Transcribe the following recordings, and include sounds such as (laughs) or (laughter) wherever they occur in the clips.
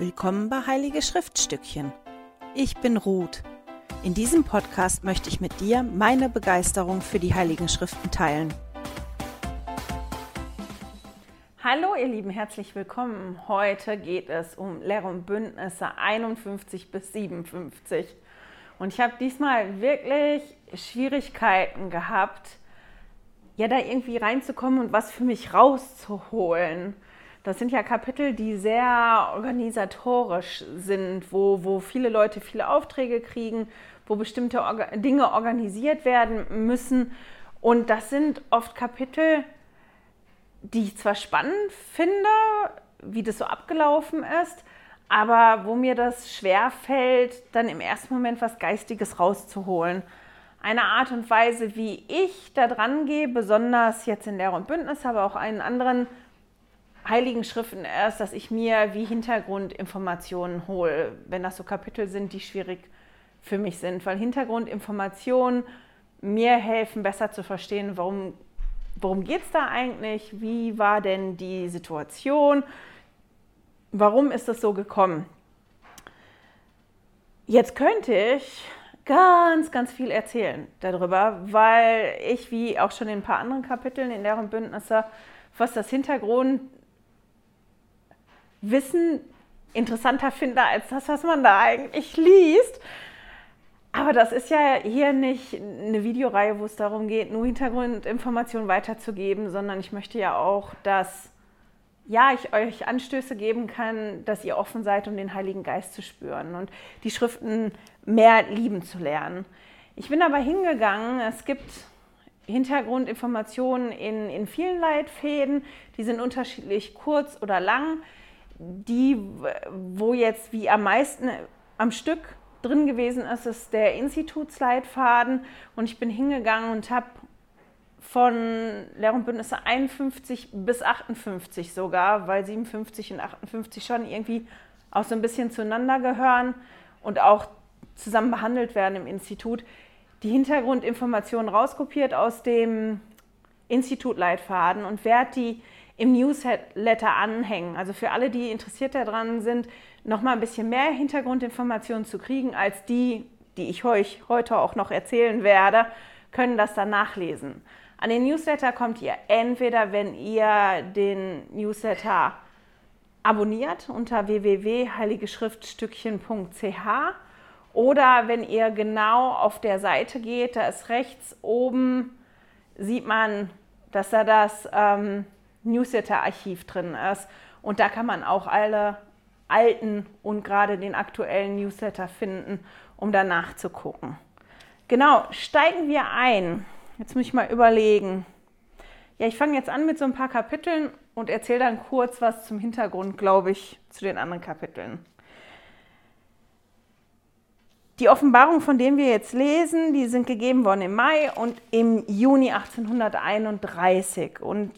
Willkommen bei Heilige Schriftstückchen. Ich bin Ruth. In diesem Podcast möchte ich mit dir meine Begeisterung für die Heiligen Schriften teilen. Hallo ihr Lieben, herzlich willkommen. Heute geht es um Lehre und Bündnisse 51 bis 57. Und ich habe diesmal wirklich Schwierigkeiten gehabt, ja da irgendwie reinzukommen und was für mich rauszuholen. Das sind ja Kapitel, die sehr organisatorisch sind, wo, wo viele Leute viele Aufträge kriegen, wo bestimmte Orga Dinge organisiert werden müssen. Und das sind oft Kapitel, die ich zwar spannend finde, wie das so abgelaufen ist, aber wo mir das schwer fällt, dann im ersten Moment was Geistiges rauszuholen. Eine Art und Weise, wie ich da dran gehe, besonders jetzt in Lehre und Bündnis, aber auch einen anderen Heiligen Schriften erst, dass ich mir wie Hintergrundinformationen hole, wenn das so Kapitel sind, die schwierig für mich sind, weil Hintergrundinformationen mir helfen, besser zu verstehen, warum, worum geht es da eigentlich, wie war denn die Situation, warum ist es so gekommen. Jetzt könnte ich ganz, ganz viel erzählen darüber, weil ich, wie auch schon in ein paar anderen Kapiteln in deren Bündnisse, was das Hintergrund Wissen interessanter finde als das, was man da eigentlich liest. Aber das ist ja hier nicht eine Videoreihe, wo es darum geht, nur Hintergrundinformationen weiterzugeben, sondern ich möchte ja auch, dass ja, ich euch Anstöße geben kann, dass ihr offen seid, um den Heiligen Geist zu spüren und die Schriften mehr lieben zu lernen. Ich bin aber hingegangen, es gibt Hintergrundinformationen in, in vielen Leitfäden, die sind unterschiedlich kurz oder lang die, wo jetzt wie am meisten am Stück drin gewesen ist, ist der Institutsleitfaden. Und ich bin hingegangen und habe von Lehr- und Bündnisse 51 bis 58 sogar, weil 57 und 58 schon irgendwie auch so ein bisschen zueinander gehören und auch zusammen behandelt werden im Institut, die Hintergrundinformationen rauskopiert aus dem Institutleitfaden und werde die im Newsletter anhängen. Also für alle, die interessiert daran sind, noch mal ein bisschen mehr Hintergrundinformationen zu kriegen als die, die ich euch heute auch noch erzählen werde, können das dann nachlesen. An den Newsletter kommt ihr entweder, wenn ihr den Newsletter abonniert unter www.heiligeschriftstückchen.ch oder wenn ihr genau auf der Seite geht, da ist rechts oben, sieht man, dass da das ähm, Newsletter-Archiv drin ist. Und da kann man auch alle alten und gerade den aktuellen Newsletter finden, um danach zu gucken. Genau, steigen wir ein. Jetzt muss ich mal überlegen. Ja, ich fange jetzt an mit so ein paar Kapiteln und erzähle dann kurz was zum Hintergrund, glaube ich, zu den anderen Kapiteln. Die Offenbarungen, von denen wir jetzt lesen, die sind gegeben worden im Mai und im Juni 1831. Und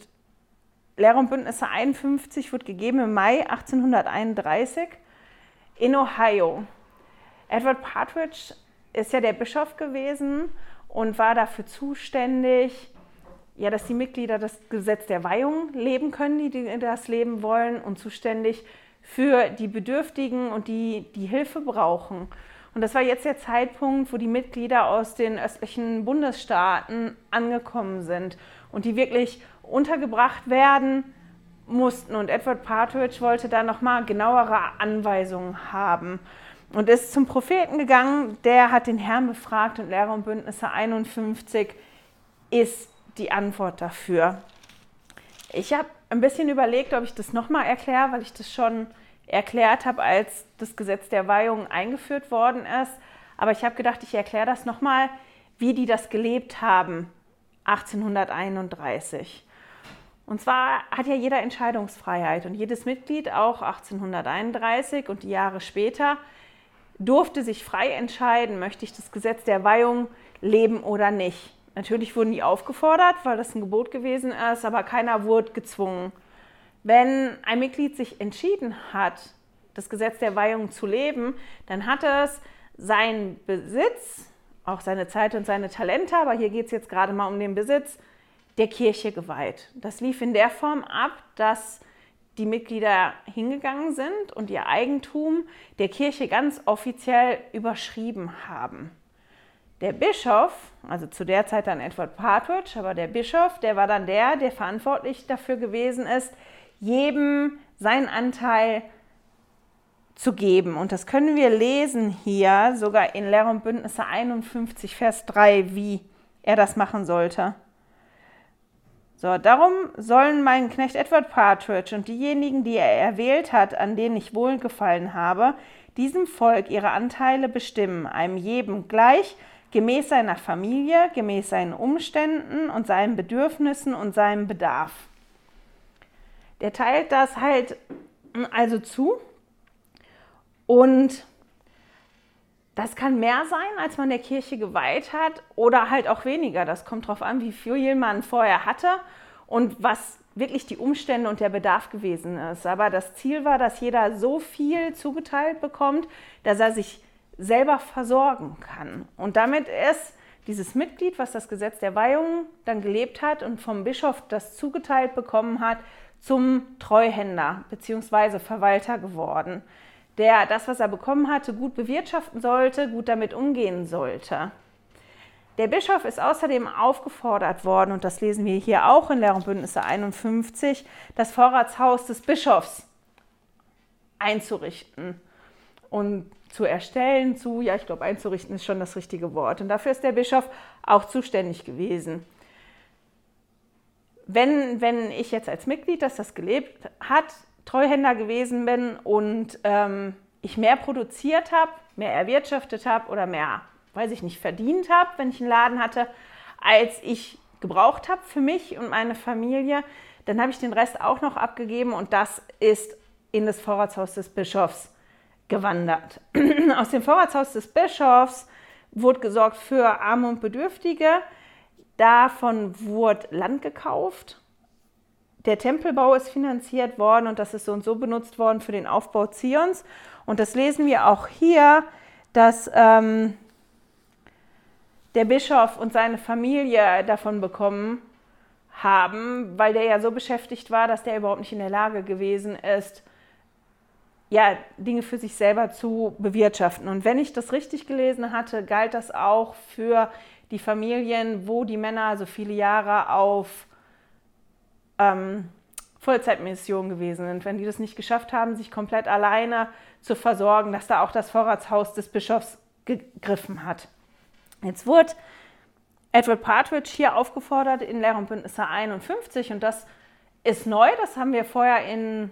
Lehre und Bündnisse 51 wurde gegeben im Mai 1831 in Ohio. Edward Partridge ist ja der Bischof gewesen und war dafür zuständig, ja, dass die Mitglieder das Gesetz der Weihung leben können, die das leben wollen, und zuständig für die Bedürftigen und die, die Hilfe brauchen. Und das war jetzt der Zeitpunkt, wo die Mitglieder aus den östlichen Bundesstaaten angekommen sind und die wirklich untergebracht werden mussten. Und Edward Partridge wollte da nochmal genauere Anweisungen haben und ist zum Propheten gegangen. Der hat den Herrn befragt und Lehrer und Bündnisse 51 ist die Antwort dafür. Ich habe ein bisschen überlegt, ob ich das nochmal erkläre, weil ich das schon erklärt habe, als das Gesetz der Weihung eingeführt worden ist. Aber ich habe gedacht, ich erkläre das nochmal, wie die das gelebt haben 1831. Und zwar hat ja jeder Entscheidungsfreiheit und jedes Mitglied, auch 1831 und die Jahre später, durfte sich frei entscheiden, möchte ich das Gesetz der Weihung leben oder nicht. Natürlich wurden die aufgefordert, weil das ein Gebot gewesen ist, aber keiner wurde gezwungen. Wenn ein Mitglied sich entschieden hat, das Gesetz der Weihung zu leben, dann hat es seinen Besitz, auch seine Zeit und seine Talente, aber hier geht es jetzt gerade mal um den Besitz, der Kirche geweiht. Das lief in der Form ab, dass die Mitglieder hingegangen sind und ihr Eigentum der Kirche ganz offiziell überschrieben haben. Der Bischof, also zu der Zeit dann Edward Partridge, aber der Bischof, der war dann der, der verantwortlich dafür gewesen ist, jedem seinen Anteil zu geben. Und das können wir lesen hier, sogar in Lehr und Bündnisse 51, Vers 3, wie er das machen sollte. So, darum sollen mein Knecht Edward Partridge und diejenigen, die er erwählt hat, an denen ich wohlgefallen habe, diesem Volk ihre Anteile bestimmen, einem jedem gleich, gemäß seiner Familie, gemäß seinen Umständen und seinen Bedürfnissen und seinem Bedarf. Der teilt das halt also zu und das kann mehr sein, als man der Kirche geweiht hat oder halt auch weniger. Das kommt darauf an, wie viel man vorher hatte und was wirklich die Umstände und der Bedarf gewesen ist. Aber das Ziel war, dass jeder so viel zugeteilt bekommt, dass er sich selber versorgen kann. Und damit ist dieses Mitglied, was das Gesetz der Weihung dann gelebt hat und vom Bischof das zugeteilt bekommen hat, zum Treuhänder bzw. Verwalter geworden der das, was er bekommen hatte, gut bewirtschaften sollte, gut damit umgehen sollte. Der Bischof ist außerdem aufgefordert worden, und das lesen wir hier auch in Lehr und Bündnisse 51, das Vorratshaus des Bischofs einzurichten und zu erstellen, zu, ja, ich glaube, einzurichten ist schon das richtige Wort. Und dafür ist der Bischof auch zuständig gewesen. Wenn, wenn ich jetzt als Mitglied, das das gelebt hat, Treuhänder gewesen bin und ähm, ich mehr produziert habe, mehr erwirtschaftet habe oder mehr, weiß ich nicht, verdient habe, wenn ich einen Laden hatte, als ich gebraucht habe für mich und meine Familie, dann habe ich den Rest auch noch abgegeben und das ist in das Vorratshaus des Bischofs gewandert. (clears throat) Aus dem Vorratshaus des Bischofs wurde gesorgt für Arme und Bedürftige. Davon wurde Land gekauft der Tempelbau ist finanziert worden und das ist so und so benutzt worden für den Aufbau Zions. Und das lesen wir auch hier, dass ähm, der Bischof und seine Familie davon bekommen haben, weil der ja so beschäftigt war, dass der überhaupt nicht in der Lage gewesen ist, ja, Dinge für sich selber zu bewirtschaften. Und wenn ich das richtig gelesen hatte, galt das auch für die Familien, wo die Männer so viele Jahre auf ähm, Vollzeitmission gewesen sind, wenn die das nicht geschafft haben, sich komplett alleine zu versorgen, dass da auch das Vorratshaus des Bischofs gegriffen hat. Jetzt wurde Edward Partridge hier aufgefordert in Lehr und Bündnisse 51 und das ist neu, das haben wir vorher in,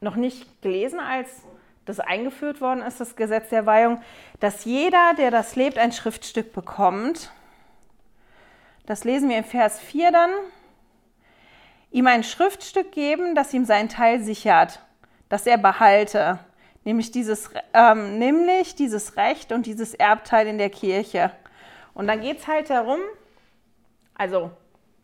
noch nicht gelesen, als das eingeführt worden ist, das Gesetz der Weihung, dass jeder, der das lebt, ein Schriftstück bekommt. Das lesen wir in Vers 4 dann ihm ein Schriftstück geben, das ihm seinen Teil sichert, das er behalte, nämlich dieses, ähm, nämlich dieses Recht und dieses Erbteil in der Kirche. Und dann geht es halt darum, also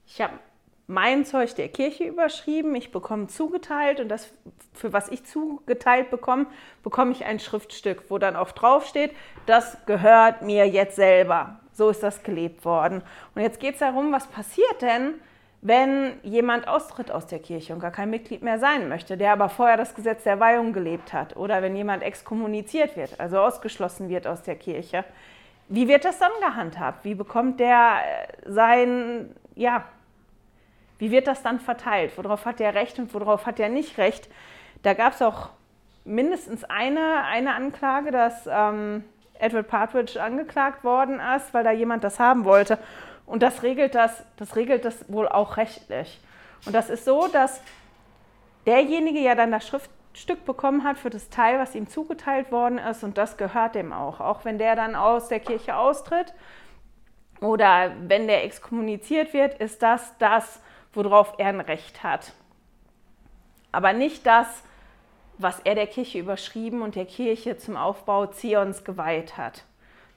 ich habe mein Zeug der Kirche überschrieben, ich bekomme zugeteilt und das, für was ich zugeteilt bekomme, bekomme ich ein Schriftstück, wo dann auch draufsteht, das gehört mir jetzt selber. So ist das gelebt worden. Und jetzt geht es darum, was passiert denn, wenn jemand austritt aus der Kirche und gar kein Mitglied mehr sein möchte, der aber vorher das Gesetz der Weihung gelebt hat, oder wenn jemand exkommuniziert wird, also ausgeschlossen wird aus der Kirche, wie wird das dann gehandhabt? Wie bekommt der äh, sein, ja, wie wird das dann verteilt? Worauf hat er Recht und worauf hat er nicht Recht? Da gab es auch mindestens eine, eine Anklage, dass ähm, Edward Partridge angeklagt worden ist, weil da jemand das haben wollte. Und das regelt das, das regelt das wohl auch rechtlich. Und das ist so, dass derjenige ja dann das Schriftstück bekommen hat für das Teil, was ihm zugeteilt worden ist, und das gehört dem auch. Auch wenn der dann aus der Kirche austritt oder wenn der exkommuniziert wird, ist das das, worauf er ein Recht hat. Aber nicht das, was er der Kirche überschrieben und der Kirche zum Aufbau Zions geweiht hat.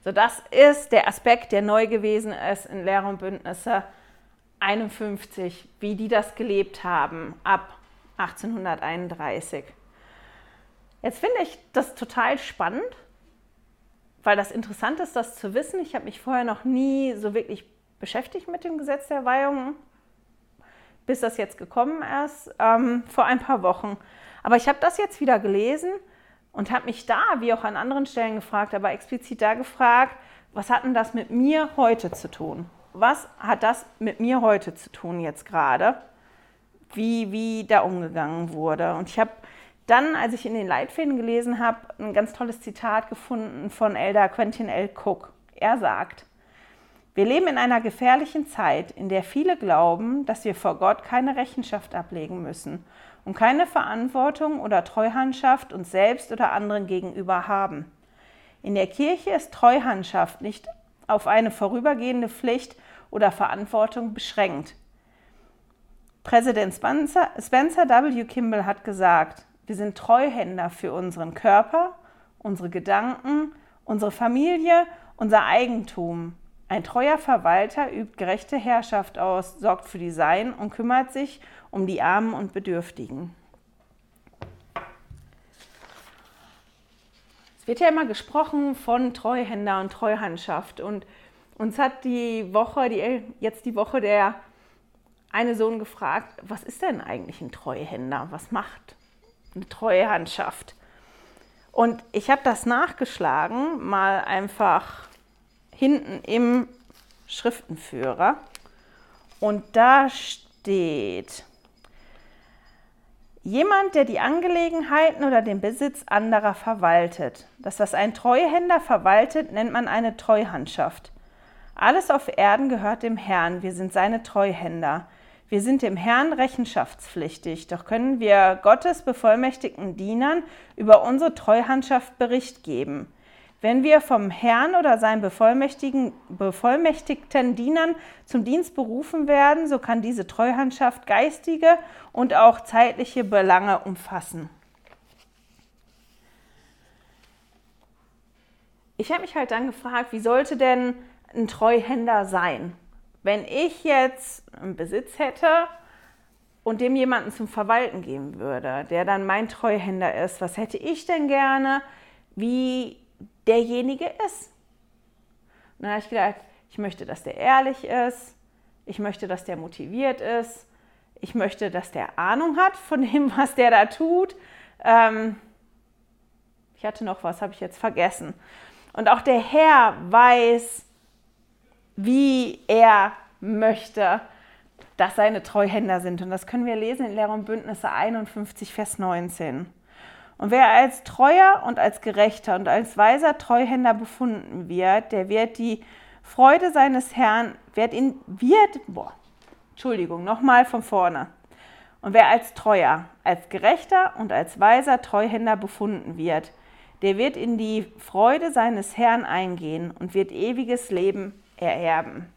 So, das ist der Aspekt, der neu gewesen ist in Lehre und Bündnisse 51, wie die das gelebt haben ab 1831. Jetzt finde ich das total spannend, weil das interessant ist, das zu wissen. Ich habe mich vorher noch nie so wirklich beschäftigt mit dem Gesetz der Weihung. bis das jetzt gekommen ist, ähm, vor ein paar Wochen. Aber ich habe das jetzt wieder gelesen und habe mich da, wie auch an anderen Stellen gefragt, aber explizit da gefragt, was hat denn das mit mir heute zu tun? Was hat das mit mir heute zu tun jetzt gerade? Wie, wie da umgegangen wurde. Und ich habe dann, als ich in den Leitfäden gelesen habe, ein ganz tolles Zitat gefunden von Elder Quentin L. Cook. Er sagt, wir leben in einer gefährlichen Zeit, in der viele glauben, dass wir vor Gott keine Rechenschaft ablegen müssen und keine Verantwortung oder Treuhandschaft uns selbst oder anderen gegenüber haben. In der Kirche ist Treuhandschaft nicht auf eine vorübergehende Pflicht oder Verantwortung beschränkt. Präsident Spencer, W. Kimball hat gesagt, wir sind Treuhänder für unseren Körper, unsere Gedanken, unsere Familie, unser Eigentum ein treuer Verwalter übt gerechte Herrschaft aus, sorgt für die Sein und kümmert sich um die Armen und Bedürftigen. Es wird ja immer gesprochen von Treuhänder und Treuhandschaft und uns hat die Woche, die, jetzt die Woche der eine Sohn gefragt, was ist denn eigentlich ein Treuhänder? Was macht eine Treuhandschaft? Und ich habe das nachgeschlagen, mal einfach hinten im Schriftenführer. Und da steht, jemand, der die Angelegenheiten oder den Besitz anderer verwaltet. Dass das ein Treuhänder verwaltet, nennt man eine Treuhandschaft. Alles auf Erden gehört dem Herrn, wir sind seine Treuhänder. Wir sind dem Herrn rechenschaftspflichtig, doch können wir Gottes bevollmächtigten Dienern über unsere Treuhandschaft Bericht geben. Wenn wir vom Herrn oder seinen bevollmächtigten, Dienern zum Dienst berufen werden, so kann diese Treuhandschaft geistige und auch zeitliche Belange umfassen. Ich habe mich halt dann gefragt, wie sollte denn ein Treuhänder sein? Wenn ich jetzt einen Besitz hätte und dem jemanden zum Verwalten geben würde, der dann mein Treuhänder ist, was hätte ich denn gerne? Wie derjenige ist. Und dann habe ich gedacht, ich möchte, dass der ehrlich ist, ich möchte, dass der motiviert ist, ich möchte, dass der Ahnung hat von dem, (laughs) was der da tut. Ähm, ich hatte noch was, habe ich jetzt vergessen. Und auch der Herr weiß, wie er möchte, dass seine Treuhänder sind. Und das können wir lesen in Lehre und Bündnisse 51, Vers 19. Und wer als treuer und als gerechter und als weiser Treuhänder befunden wird, der wird die Freude seines Herrn, wird ihn, wird, boah, Entschuldigung, nochmal von vorne. Und wer als treuer, als gerechter und als weiser Treuhänder befunden wird, der wird in die Freude seines Herrn eingehen und wird ewiges Leben ererben.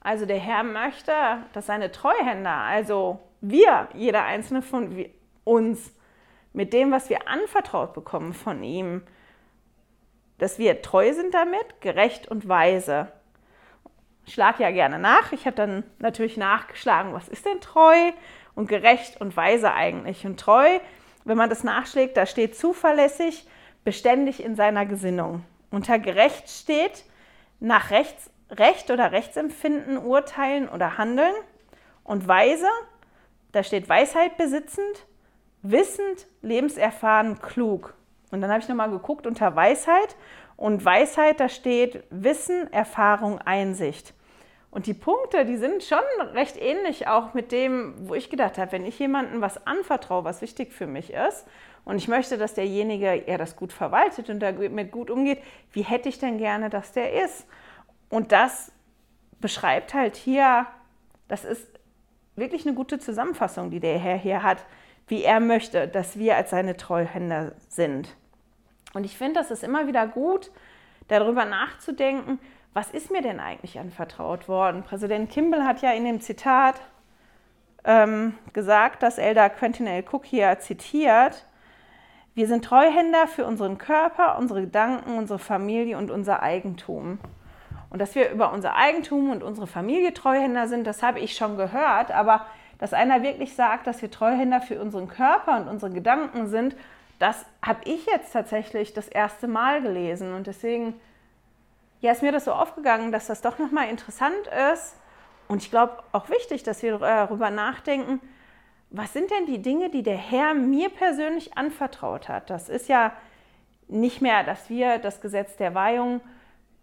Also der Herr möchte, dass seine Treuhänder, also wir, jeder einzelne von uns, mit dem, was wir anvertraut bekommen von ihm, dass wir treu sind damit, gerecht und weise. Ich schlage ja gerne nach. Ich habe dann natürlich nachgeschlagen, was ist denn treu und gerecht und weise eigentlich? Und treu, wenn man das nachschlägt, da steht zuverlässig, beständig in seiner Gesinnung. Unter gerecht steht nach Rechts, Recht oder Rechtsempfinden urteilen oder handeln. Und weise, da steht Weisheit besitzend, wissend, lebenserfahren, klug. Und dann habe ich nochmal geguckt unter Weisheit. Und Weisheit, da steht Wissen, Erfahrung, Einsicht. Und die Punkte, die sind schon recht ähnlich auch mit dem, wo ich gedacht habe, wenn ich jemandem was anvertraue, was wichtig für mich ist, und ich möchte, dass derjenige ja das gut verwaltet und damit gut umgeht, wie hätte ich denn gerne, dass der ist? Und das beschreibt halt hier, das ist wirklich eine gute Zusammenfassung, die der Herr hier hat wie er möchte, dass wir als seine Treuhänder sind. Und ich finde, das ist immer wieder gut, darüber nachzudenken, was ist mir denn eigentlich anvertraut worden? Präsident Kimball hat ja in dem Zitat ähm, gesagt, dass Elder Quentin L. Cook hier zitiert, wir sind Treuhänder für unseren Körper, unsere Gedanken, unsere Familie und unser Eigentum. Und dass wir über unser Eigentum und unsere Familie Treuhänder sind, das habe ich schon gehört, aber dass einer wirklich sagt, dass wir Treuhänder für unseren Körper und unsere Gedanken sind, das habe ich jetzt tatsächlich das erste Mal gelesen. Und deswegen ja, ist mir das so aufgegangen, dass das doch nochmal interessant ist Und ich glaube auch wichtig, dass wir darüber nachdenken, was sind denn die Dinge, die der Herr mir persönlich anvertraut hat? Das ist ja nicht mehr, dass wir das Gesetz der Weihung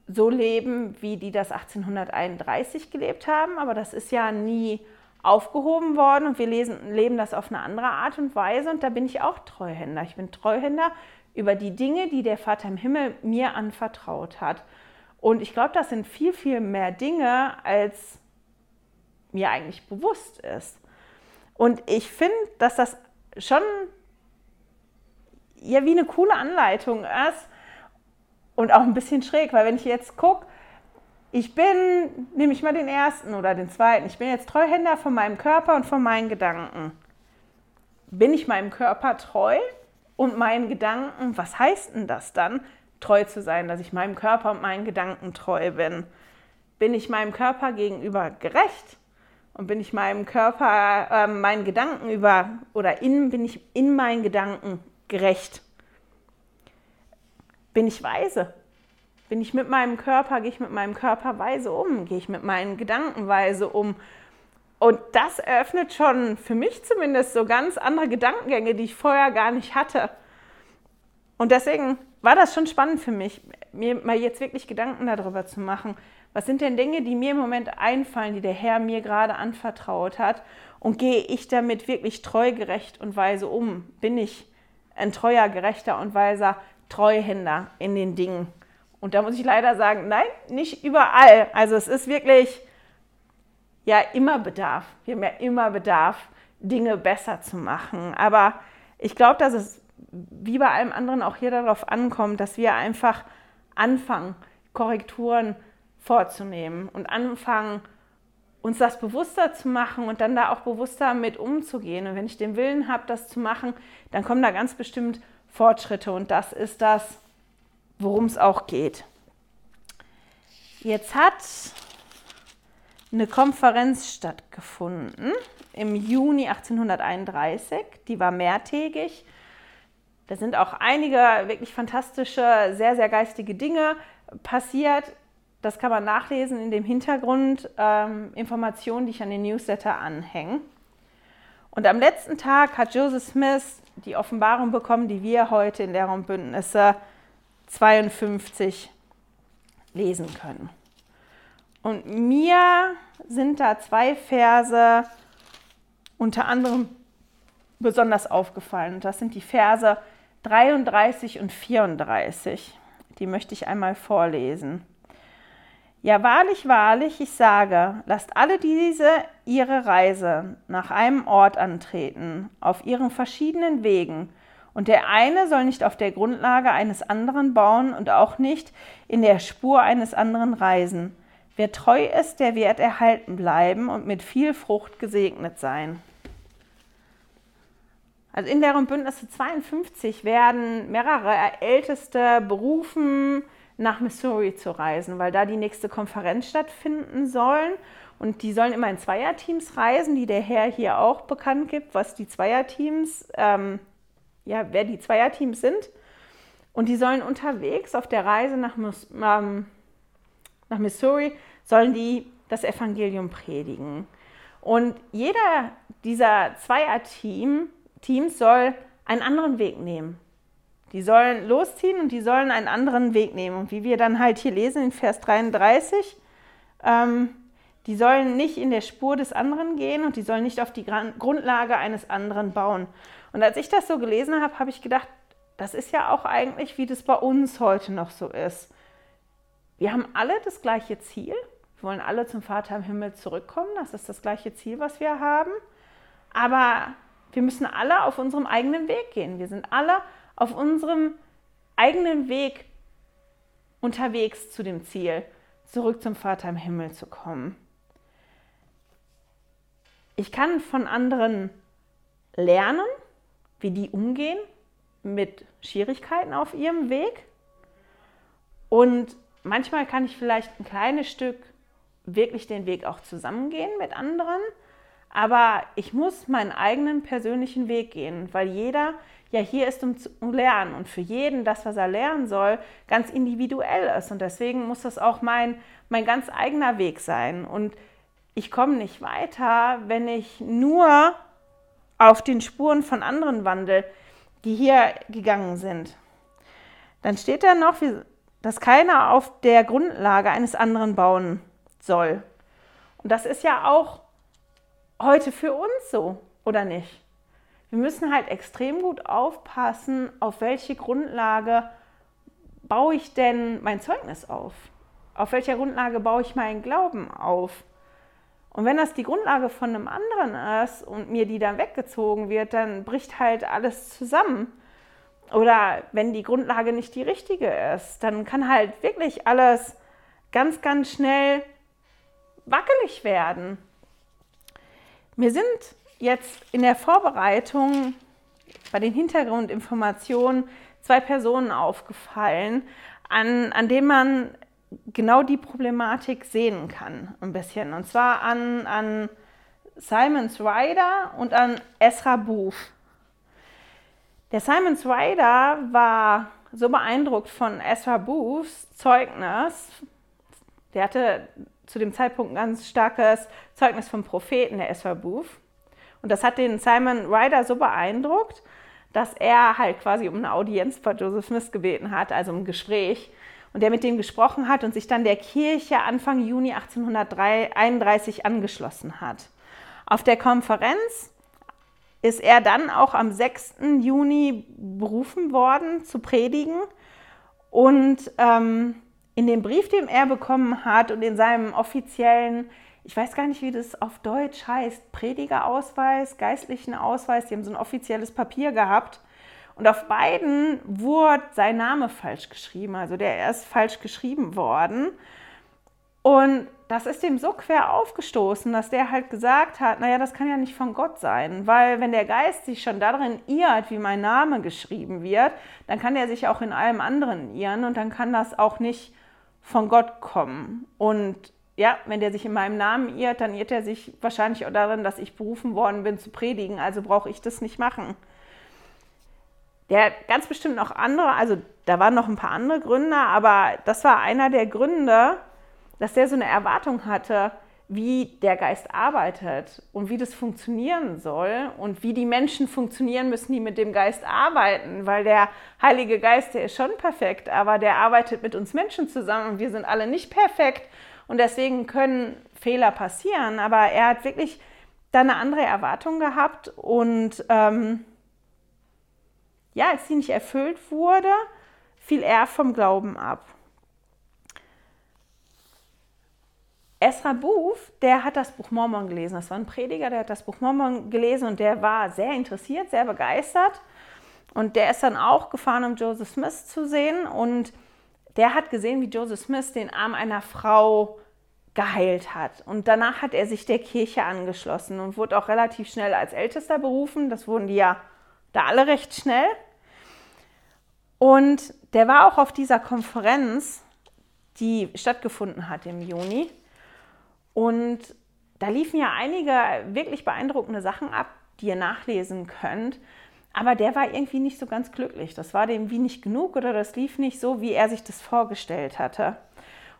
so leben, wie die das 1831 gelebt haben, aber das ist ja nie aufgehoben worden und wir lesen, leben das auf eine andere Art und Weise und da bin ich auch Treuhänder. Ich bin Treuhänder über die Dinge, die der Vater im Himmel mir anvertraut hat. Und ich glaube, das sind viel, viel mehr Dinge, als mir eigentlich bewusst ist. Und ich finde, dass das schon ja wie eine coole Anleitung ist und auch ein bisschen schräg, weil wenn ich jetzt gucke, ich bin, nehme ich mal den ersten oder den zweiten, ich bin jetzt Treuhänder von meinem Körper und von meinen Gedanken. Bin ich meinem Körper treu und meinen Gedanken, was heißt denn das dann, treu zu sein, dass ich meinem Körper und meinen Gedanken treu bin? Bin ich meinem Körper gegenüber gerecht? Und bin ich meinem Körper, äh, meinen Gedanken über oder in, bin ich in meinen Gedanken gerecht? Bin ich weise? Bin ich mit meinem Körper, gehe ich mit meinem Körper weise um? Gehe ich mit meinen Gedanken weise um? Und das eröffnet schon für mich zumindest so ganz andere Gedankengänge, die ich vorher gar nicht hatte. Und deswegen war das schon spannend für mich, mir mal jetzt wirklich Gedanken darüber zu machen, was sind denn Dinge, die mir im Moment einfallen, die der Herr mir gerade anvertraut hat? Und gehe ich damit wirklich treu, gerecht und weise um? Bin ich ein treuer, gerechter und weiser Treuhänder in den Dingen? Und da muss ich leider sagen, nein, nicht überall. Also es ist wirklich ja immer Bedarf. Wir haben ja immer Bedarf, Dinge besser zu machen. Aber ich glaube, dass es wie bei allem anderen auch hier darauf ankommt, dass wir einfach anfangen, Korrekturen zu vorzunehmen und anfangen, uns das bewusster zu machen und dann da auch bewusster mit umzugehen. Und wenn ich den Willen habe, das zu machen, dann kommen da ganz bestimmt Fortschritte und das ist das, worum es auch geht. Jetzt hat eine Konferenz stattgefunden im Juni 1831, die war mehrtägig. Da sind auch einige wirklich fantastische, sehr, sehr geistige Dinge passiert. Das kann man nachlesen in dem Hintergrund ähm, Informationen, die ich an den Newsletter anhänge. Und am letzten Tag hat Joseph Smith die Offenbarung bekommen, die wir heute in der Bündnisse 52 lesen können. Und mir sind da zwei Verse unter anderem besonders aufgefallen. Das sind die Verse 33 und 34. Die möchte ich einmal vorlesen. Ja, wahrlich, wahrlich, ich sage, lasst alle diese ihre Reise nach einem Ort antreten, auf ihren verschiedenen Wegen, und der eine soll nicht auf der Grundlage eines anderen bauen und auch nicht in der Spur eines anderen reisen. Wer treu ist, der wird erhalten bleiben und mit viel Frucht gesegnet sein. Also in deren Bündnisse 52 werden mehrere Älteste berufen, nach Missouri zu reisen, weil da die nächste Konferenz stattfinden sollen. Und die sollen immer in Zweierteams reisen, die der Herr hier auch bekannt gibt, was die Zweierteams, ähm, ja, wer die Zweierteams sind. Und die sollen unterwegs auf der Reise nach, ähm, nach Missouri, sollen die das Evangelium predigen. Und jeder dieser Zweierteams soll einen anderen Weg nehmen. Die sollen losziehen und die sollen einen anderen Weg nehmen. Und wie wir dann halt hier lesen in Vers 33, ähm, die sollen nicht in der Spur des anderen gehen und die sollen nicht auf die Grundlage eines anderen bauen. Und als ich das so gelesen habe, habe ich gedacht, das ist ja auch eigentlich, wie das bei uns heute noch so ist. Wir haben alle das gleiche Ziel. Wir wollen alle zum Vater im Himmel zurückkommen. Das ist das gleiche Ziel, was wir haben. Aber wir müssen alle auf unserem eigenen Weg gehen. Wir sind alle auf unserem eigenen Weg unterwegs zu dem Ziel, zurück zum Vater im Himmel zu kommen. Ich kann von anderen lernen, wie die umgehen mit Schwierigkeiten auf ihrem Weg. Und manchmal kann ich vielleicht ein kleines Stück wirklich den Weg auch zusammengehen mit anderen. Aber ich muss meinen eigenen persönlichen Weg gehen, weil jeder ja hier ist, um zu lernen und für jeden das, was er lernen soll, ganz individuell ist. Und deswegen muss das auch mein, mein ganz eigener Weg sein. Und ich komme nicht weiter, wenn ich nur auf den Spuren von anderen wandel, die hier gegangen sind. Dann steht da noch, dass keiner auf der Grundlage eines anderen bauen soll. Und das ist ja auch heute für uns so, oder nicht? Wir müssen halt extrem gut aufpassen, auf welche Grundlage baue ich denn mein Zeugnis auf? Auf welcher Grundlage baue ich meinen Glauben auf? Und wenn das die Grundlage von einem anderen ist und mir die dann weggezogen wird, dann bricht halt alles zusammen. Oder wenn die Grundlage nicht die richtige ist, dann kann halt wirklich alles ganz, ganz schnell wackelig werden. Mir sind jetzt in der Vorbereitung bei den Hintergrundinformationen zwei Personen aufgefallen, an, an denen man genau die Problematik sehen kann, ein bisschen. Und zwar an, an Simons Rider und an Ezra Booth. Der Simons Rider war so beeindruckt von Ezra Booths Zeugnis. Der hatte zu dem Zeitpunkt ein ganz starkes Zeugnis vom Propheten, der Ezra Booth. Und das hat den Simon Ryder so beeindruckt, dass er halt quasi um eine Audienz bei Joseph Smith gebeten hat, also um ein Gespräch. Und der mit dem gesprochen hat und sich dann der Kirche Anfang Juni 1831 angeschlossen hat. Auf der Konferenz ist er dann auch am 6. Juni berufen worden zu predigen. Und ähm, in dem Brief, den er bekommen hat und in seinem offiziellen ich weiß gar nicht, wie das auf Deutsch heißt, Predigerausweis, geistlichen Ausweis, die haben so ein offizielles Papier gehabt. Und auf beiden wurde sein Name falsch geschrieben, also der ist falsch geschrieben worden. Und das ist dem so quer aufgestoßen, dass der halt gesagt hat, naja, das kann ja nicht von Gott sein, weil wenn der Geist sich schon darin irrt, wie mein Name geschrieben wird, dann kann er sich auch in allem anderen irren und dann kann das auch nicht von Gott kommen. Und ja, wenn der sich in meinem Namen irrt, dann irrt er sich wahrscheinlich auch darin, dass ich berufen worden bin zu predigen. Also brauche ich das nicht machen. Der ganz bestimmt noch andere, also da waren noch ein paar andere Gründe, aber das war einer der Gründe, dass der so eine Erwartung hatte, wie der Geist arbeitet und wie das funktionieren soll und wie die Menschen funktionieren müssen, die mit dem Geist arbeiten, weil der Heilige Geist, der ist schon perfekt, aber der arbeitet mit uns Menschen zusammen und wir sind alle nicht perfekt und deswegen können Fehler passieren. Aber er hat wirklich da eine andere Erwartung gehabt und ähm, ja, als sie nicht erfüllt wurde, fiel er vom Glauben ab. Esra Booth, der hat das Buch Mormon gelesen. Das war ein Prediger, der hat das Buch Mormon gelesen und der war sehr interessiert, sehr begeistert. Und der ist dann auch gefahren, um Joseph Smith zu sehen. Und der hat gesehen, wie Joseph Smith den Arm einer Frau geheilt hat. Und danach hat er sich der Kirche angeschlossen und wurde auch relativ schnell als Ältester berufen. Das wurden die ja da alle recht schnell. Und der war auch auf dieser Konferenz, die stattgefunden hat im Juni. Und da liefen ja einige wirklich beeindruckende Sachen ab, die ihr nachlesen könnt. Aber der war irgendwie nicht so ganz glücklich. Das war dem wie nicht genug oder das lief nicht so, wie er sich das vorgestellt hatte.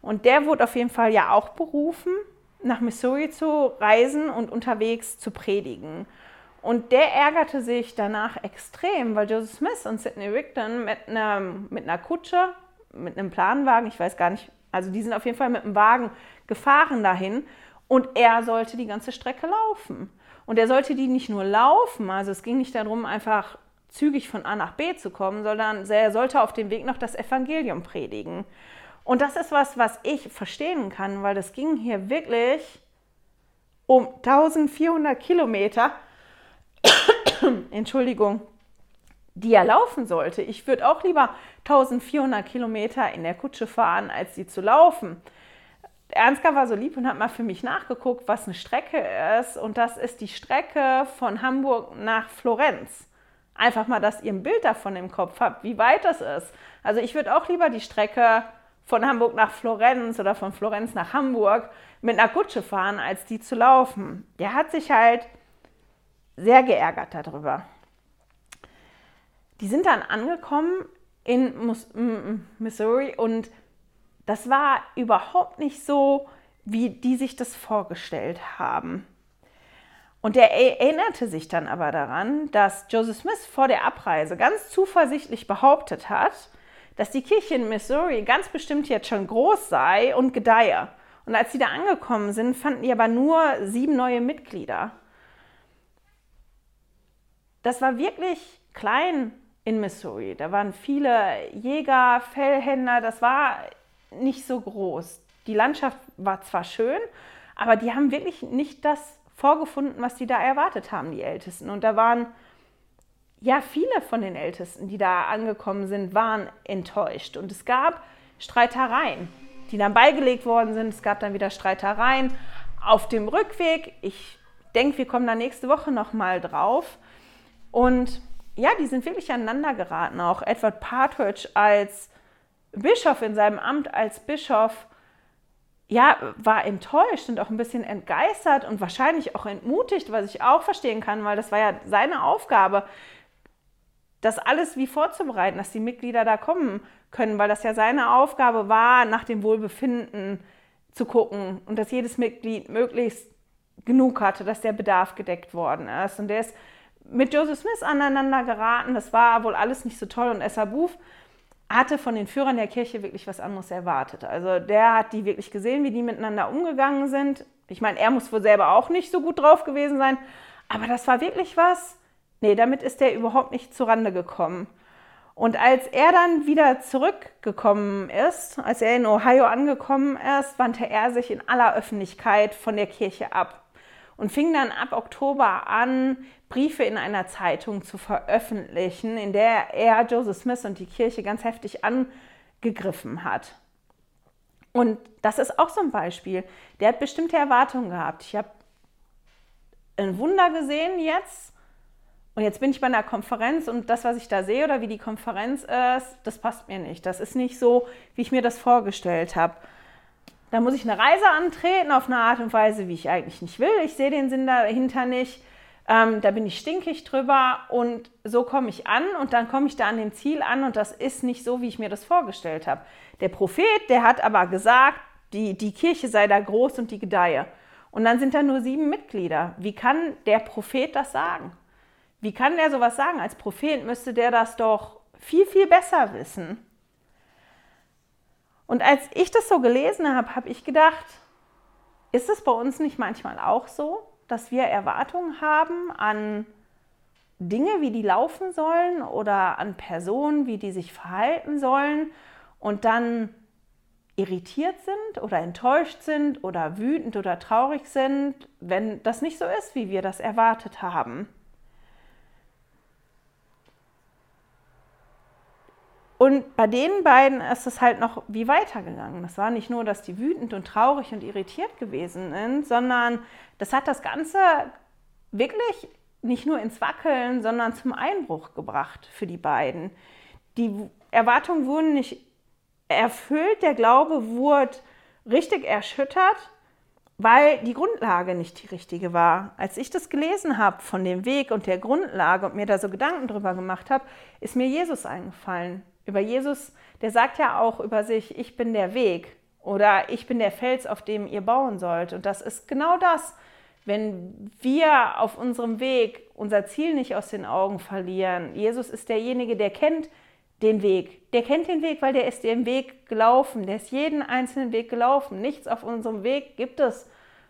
Und der wurde auf jeden Fall ja auch berufen, nach Missouri zu reisen und unterwegs zu predigen. Und der ärgerte sich danach extrem, weil Joseph Smith und Sidney Rigdon mit einer, mit einer Kutsche, mit einem Planwagen, ich weiß gar nicht, also die sind auf jeden Fall mit einem Wagen gefahren dahin und er sollte die ganze Strecke laufen. Und er sollte die nicht nur laufen, also es ging nicht darum, einfach zügig von A nach B zu kommen, sondern er sollte auf dem Weg noch das Evangelium predigen. Und das ist was, was ich verstehen kann, weil das ging hier wirklich um 1400 Kilometer, (coughs) Entschuldigung, die er laufen sollte. Ich würde auch lieber 1400 Kilometer in der Kutsche fahren, als sie zu laufen. Ernstger war so lieb und hat mal für mich nachgeguckt, was eine Strecke ist. Und das ist die Strecke von Hamburg nach Florenz. Einfach mal, dass ihr ein Bild davon im Kopf habt, wie weit das ist. Also ich würde auch lieber die Strecke von Hamburg nach Florenz oder von Florenz nach Hamburg mit einer Kutsche fahren, als die zu laufen. Der hat sich halt sehr geärgert darüber. Die sind dann angekommen in Missouri und das war überhaupt nicht so, wie die sich das vorgestellt haben. Und er erinnerte sich dann aber daran, dass Joseph Smith vor der Abreise ganz zuversichtlich behauptet hat, dass die Kirche in Missouri ganz bestimmt jetzt schon groß sei und gedeihe. Und als sie da angekommen sind, fanden die aber nur sieben neue Mitglieder. Das war wirklich klein in Missouri. Da waren viele Jäger, Fellhändler, das war nicht so groß. Die Landschaft war zwar schön, aber die haben wirklich nicht das vorgefunden, was die da erwartet haben, die Ältesten. Und da waren ja viele von den Ältesten, die da angekommen sind, waren enttäuscht. Und es gab Streitereien, die dann beigelegt worden sind. Es gab dann wieder Streitereien auf dem Rückweg. Ich denke, wir kommen da nächste Woche nochmal drauf. Und ja, die sind wirklich aneinander geraten. Auch Edward Partridge als Bischof in seinem Amt als Bischof ja, war enttäuscht und auch ein bisschen entgeistert und wahrscheinlich auch entmutigt, was ich auch verstehen kann, weil das war ja seine Aufgabe, das alles wie vorzubereiten, dass die Mitglieder da kommen können, weil das ja seine Aufgabe war, nach dem Wohlbefinden zu gucken und dass jedes Mitglied möglichst genug hatte, dass der Bedarf gedeckt worden ist. Und der ist mit Joseph Smith aneinander geraten. Das war wohl alles nicht so toll. Und Essa Booth hatte von den Führern der Kirche wirklich was anderes erwartet. Also der hat die wirklich gesehen, wie die miteinander umgegangen sind. Ich meine, er muss wohl selber auch nicht so gut drauf gewesen sein, aber das war wirklich was. Nee, damit ist er überhaupt nicht zurande gekommen. Und als er dann wieder zurückgekommen ist, als er in Ohio angekommen ist, wandte er sich in aller Öffentlichkeit von der Kirche ab und fing dann ab Oktober an, Briefe in einer Zeitung zu veröffentlichen, in der er Joseph Smith und die Kirche ganz heftig angegriffen hat. Und das ist auch so ein Beispiel. Der hat bestimmte Erwartungen gehabt. Ich habe ein Wunder gesehen jetzt. Und jetzt bin ich bei einer Konferenz und das, was ich da sehe oder wie die Konferenz ist, das passt mir nicht. Das ist nicht so, wie ich mir das vorgestellt habe. Da muss ich eine Reise antreten auf eine Art und Weise, wie ich eigentlich nicht will. Ich sehe den Sinn dahinter nicht. Ähm, da bin ich stinkig drüber und so komme ich an und dann komme ich da an dem Ziel an und das ist nicht so, wie ich mir das vorgestellt habe. Der Prophet, der hat aber gesagt, die, die Kirche sei da groß und die gedeihe. Und dann sind da nur sieben Mitglieder. Wie kann der Prophet das sagen? Wie kann der sowas sagen? Als Prophet müsste der das doch viel, viel besser wissen. Und als ich das so gelesen habe, habe ich gedacht, ist es bei uns nicht manchmal auch so? Dass wir Erwartungen haben an Dinge, wie die laufen sollen oder an Personen, wie die sich verhalten sollen und dann irritiert sind oder enttäuscht sind oder wütend oder traurig sind, wenn das nicht so ist, wie wir das erwartet haben. Und bei den beiden ist es halt noch wie weitergegangen. Das war nicht nur, dass die wütend und traurig und irritiert gewesen sind, sondern das hat das Ganze wirklich nicht nur ins Wackeln, sondern zum Einbruch gebracht für die beiden. Die Erwartungen wurden nicht erfüllt, der Glaube wurde richtig erschüttert, weil die Grundlage nicht die richtige war. Als ich das gelesen habe von dem Weg und der Grundlage und mir da so Gedanken drüber gemacht habe, ist mir Jesus eingefallen. Über Jesus, der sagt ja auch über sich, ich bin der Weg oder ich bin der Fels, auf dem ihr bauen sollt. Und das ist genau das, wenn wir auf unserem Weg unser Ziel nicht aus den Augen verlieren. Jesus ist derjenige, der kennt den Weg. Der kennt den Weg, weil der ist den Weg gelaufen. Der ist jeden einzelnen Weg gelaufen. Nichts auf unserem Weg gibt es,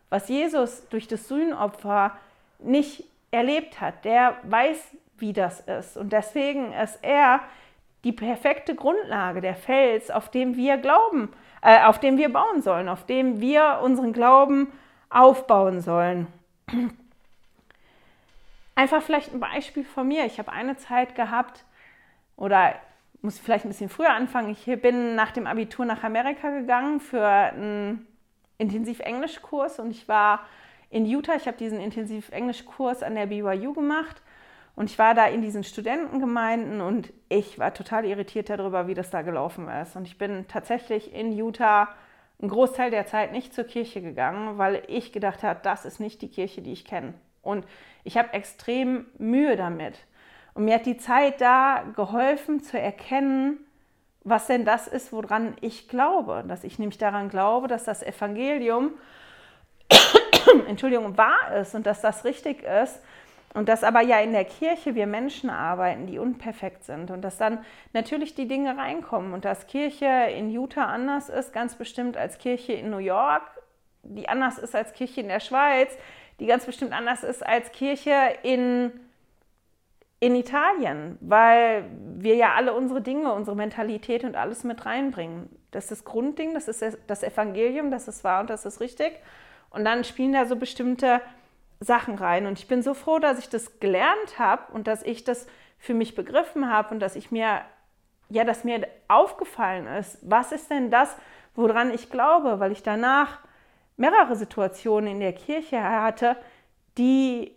was Jesus durch das Sühnopfer nicht erlebt hat. Der weiß, wie das ist. Und deswegen ist er die perfekte Grundlage, der Fels, auf dem wir glauben, äh, auf dem wir bauen sollen, auf dem wir unseren Glauben aufbauen sollen. Einfach vielleicht ein Beispiel von mir. Ich habe eine Zeit gehabt, oder muss vielleicht ein bisschen früher anfangen. Ich bin nach dem Abitur nach Amerika gegangen für einen Intensiv-Englisch-Kurs und ich war in Utah. Ich habe diesen Intensiv-Englisch-Kurs an der BYU gemacht und ich war da in diesen Studentengemeinden und ich war total irritiert darüber, wie das da gelaufen ist. Und ich bin tatsächlich in Utah einen Großteil der Zeit nicht zur Kirche gegangen, weil ich gedacht habe, das ist nicht die Kirche, die ich kenne. Und ich habe extrem Mühe damit. Und mir hat die Zeit da geholfen zu erkennen, was denn das ist, woran ich glaube. Dass ich nämlich daran glaube, dass das Evangelium, (coughs) Entschuldigung, wahr ist und dass das richtig ist. Und dass aber ja in der Kirche wir Menschen arbeiten, die unperfekt sind und dass dann natürlich die Dinge reinkommen und dass Kirche in Utah anders ist, ganz bestimmt als Kirche in New York, die anders ist als Kirche in der Schweiz, die ganz bestimmt anders ist als Kirche in in Italien, weil wir ja alle unsere Dinge, unsere Mentalität und alles mit reinbringen. Das ist das Grundding, das ist das Evangelium, das ist wahr und das ist richtig. Und dann spielen da so bestimmte Sachen rein. Und ich bin so froh, dass ich das gelernt habe und dass ich das für mich begriffen habe und dass ich mir, ja, dass mir aufgefallen ist, was ist denn das, woran ich glaube, weil ich danach mehrere Situationen in der Kirche hatte, die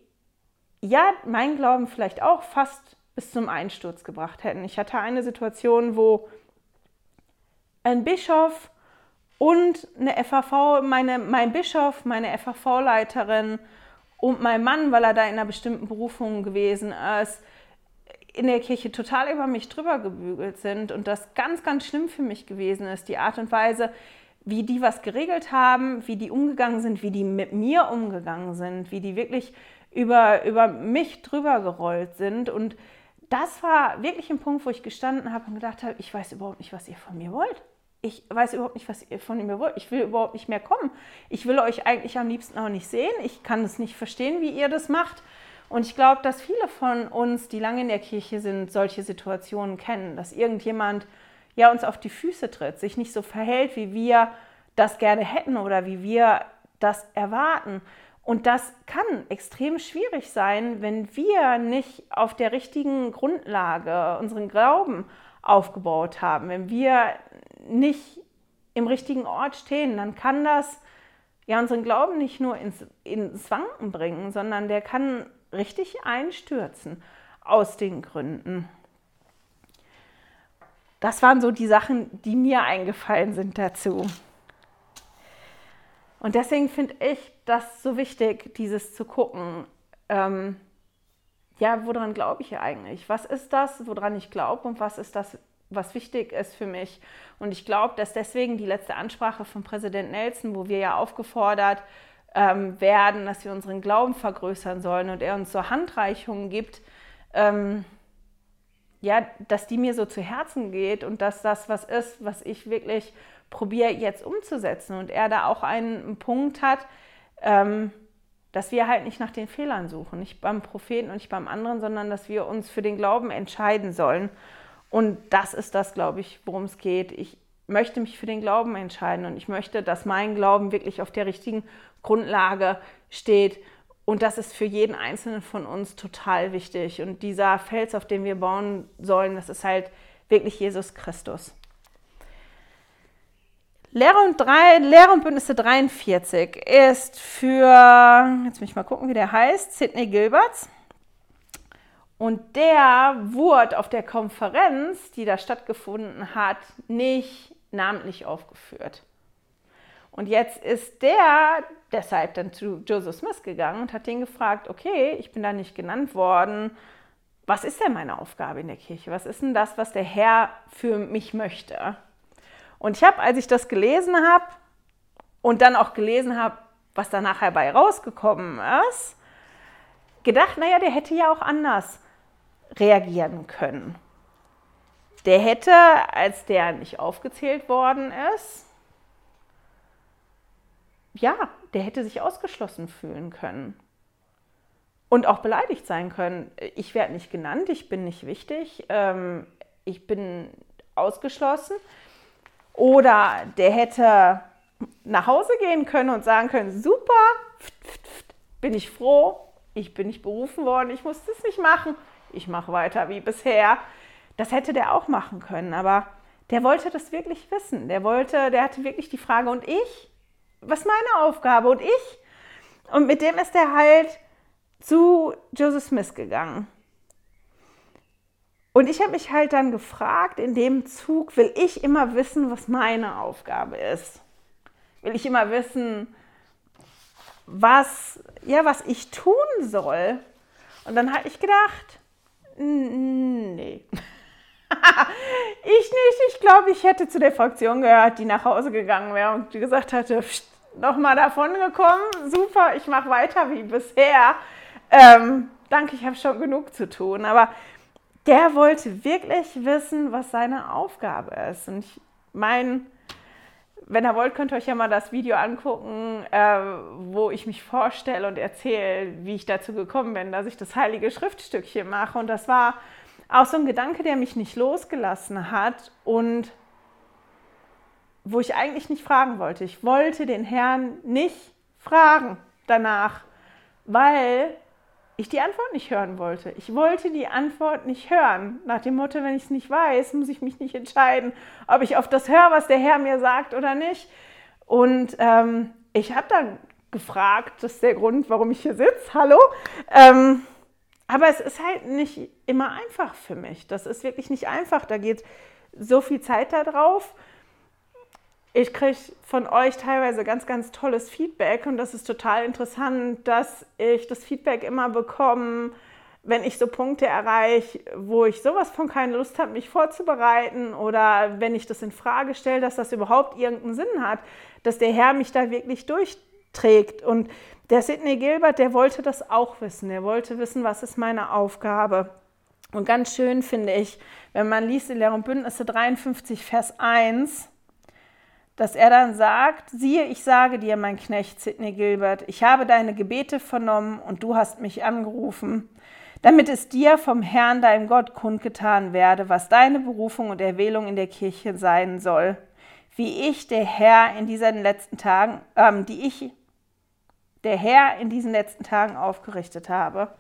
ja, mein Glauben vielleicht auch fast bis zum Einsturz gebracht hätten. Ich hatte eine Situation, wo ein Bischof und eine FAV, meine, mein Bischof, meine FAV-Leiterin und mein Mann, weil er da in einer bestimmten Berufung gewesen ist, in der Kirche total über mich drüber gebügelt sind und das ganz, ganz schlimm für mich gewesen ist, die Art und Weise, wie die was geregelt haben, wie die umgegangen sind, wie die mit mir umgegangen sind, wie die wirklich über, über mich drüber gerollt sind. Und das war wirklich ein Punkt, wo ich gestanden habe und gedacht habe, ich weiß überhaupt nicht, was ihr von mir wollt. Ich weiß überhaupt nicht, was ihr von mir wollt. Ich will überhaupt nicht mehr kommen. Ich will euch eigentlich am liebsten auch nicht sehen. Ich kann es nicht verstehen, wie ihr das macht. Und ich glaube, dass viele von uns, die lange in der Kirche sind, solche Situationen kennen, dass irgendjemand ja uns auf die Füße tritt, sich nicht so verhält, wie wir das gerne hätten oder wie wir das erwarten. Und das kann extrem schwierig sein, wenn wir nicht auf der richtigen Grundlage unseren Glauben aufgebaut haben, wenn wir nicht im richtigen Ort stehen, dann kann das ja unseren Glauben nicht nur ins, ins Wanken bringen, sondern der kann richtig einstürzen aus den Gründen. Das waren so die Sachen, die mir eingefallen sind dazu. Und deswegen finde ich das so wichtig, dieses zu gucken. Ähm, ja, woran glaube ich eigentlich? Was ist das, woran ich glaube und was ist das, was wichtig ist für mich? Und ich glaube, dass deswegen die letzte Ansprache von Präsident Nelson, wo wir ja aufgefordert ähm, werden, dass wir unseren Glauben vergrößern sollen und er uns so Handreichungen gibt, ähm, ja, dass die mir so zu Herzen geht und dass das was ist, was ich wirklich probiere jetzt umzusetzen. Und er da auch einen Punkt hat, ähm, dass wir halt nicht nach den Fehlern suchen, nicht beim Propheten und nicht beim anderen, sondern dass wir uns für den Glauben entscheiden sollen. Und das ist das, glaube ich, worum es geht. Ich möchte mich für den Glauben entscheiden und ich möchte, dass mein Glauben wirklich auf der richtigen Grundlage steht. Und das ist für jeden Einzelnen von uns total wichtig. Und dieser Fels, auf dem wir bauen sollen, das ist halt wirklich Jesus Christus. Lehre und, drei, Lehre und Bündnisse 43 ist für, jetzt muss ich mal gucken, wie der heißt, Sidney Gilberts. Und der wurde auf der Konferenz, die da stattgefunden hat, nicht namentlich aufgeführt. Und jetzt ist der deshalb dann zu Joseph Smith gegangen und hat den gefragt, okay, ich bin da nicht genannt worden, was ist denn meine Aufgabe in der Kirche? Was ist denn das, was der Herr für mich möchte? Und ich habe, als ich das gelesen habe und dann auch gelesen habe, was da nachher bei rausgekommen ist, gedacht, naja, der hätte ja auch anders reagieren können. Der hätte, als der nicht aufgezählt worden ist, ja, der hätte sich ausgeschlossen fühlen können. Und auch beleidigt sein können. Ich werde nicht genannt, ich bin nicht wichtig, ähm, ich bin ausgeschlossen. Oder der hätte nach Hause gehen können und sagen können, super, bin ich froh, ich bin nicht berufen worden, ich muss das nicht machen, ich mache weiter wie bisher. Das hätte der auch machen können, aber der wollte das wirklich wissen. Der wollte, der hatte wirklich die Frage, und ich? Was ist meine Aufgabe? Und ich? Und mit dem ist er halt zu Joseph Smith gegangen. Und ich habe mich halt dann gefragt, in dem Zug will ich immer wissen, was meine Aufgabe ist. Will ich immer wissen, was, ja, was ich tun soll. Und dann habe ich gedacht, nee. (laughs) ich nicht, ich glaube, ich hätte zu der Fraktion gehört, die nach Hause gegangen wäre und gesagt hätte, nochmal davon gekommen, super, ich mache weiter wie bisher. Ähm, danke, ich habe schon genug zu tun. Aber der wollte wirklich wissen, was seine Aufgabe ist. Und ich meine, wenn ihr wollt, könnt ihr euch ja mal das Video angucken, äh, wo ich mich vorstelle und erzähle, wie ich dazu gekommen bin, dass ich das heilige Schriftstückchen mache. Und das war auch so ein Gedanke, der mich nicht losgelassen hat und wo ich eigentlich nicht fragen wollte. Ich wollte den Herrn nicht fragen danach, weil ich die Antwort nicht hören wollte. Ich wollte die Antwort nicht hören. Nach dem Motto, wenn ich es nicht weiß, muss ich mich nicht entscheiden, ob ich auf das höre, was der Herr mir sagt oder nicht. Und ähm, ich habe dann gefragt, das ist der Grund, warum ich hier sitze, hallo. Ähm, aber es ist halt nicht immer einfach für mich. Das ist wirklich nicht einfach. Da geht so viel Zeit da drauf ich kriege von euch teilweise ganz, ganz tolles Feedback und das ist total interessant, dass ich das Feedback immer bekomme, wenn ich so Punkte erreiche, wo ich sowas von keine Lust habe, mich vorzubereiten oder wenn ich das in Frage stelle, dass das überhaupt irgendeinen Sinn hat, dass der Herr mich da wirklich durchträgt. Und der Sidney Gilbert, der wollte das auch wissen. Der wollte wissen, was ist meine Aufgabe. Und ganz schön finde ich, wenn man liest in Lehr und Bündnisse 53, Vers 1, dass er dann sagt, siehe, ich sage dir, mein Knecht Sidney Gilbert, ich habe deine Gebete vernommen und du hast mich angerufen, damit es dir vom Herrn, deinem Gott, kundgetan werde, was deine Berufung und Erwählung in der Kirche sein soll, wie ich, der Herr, in diesen letzten Tagen, ähm, die ich, der Herr, in diesen letzten Tagen aufgerichtet habe.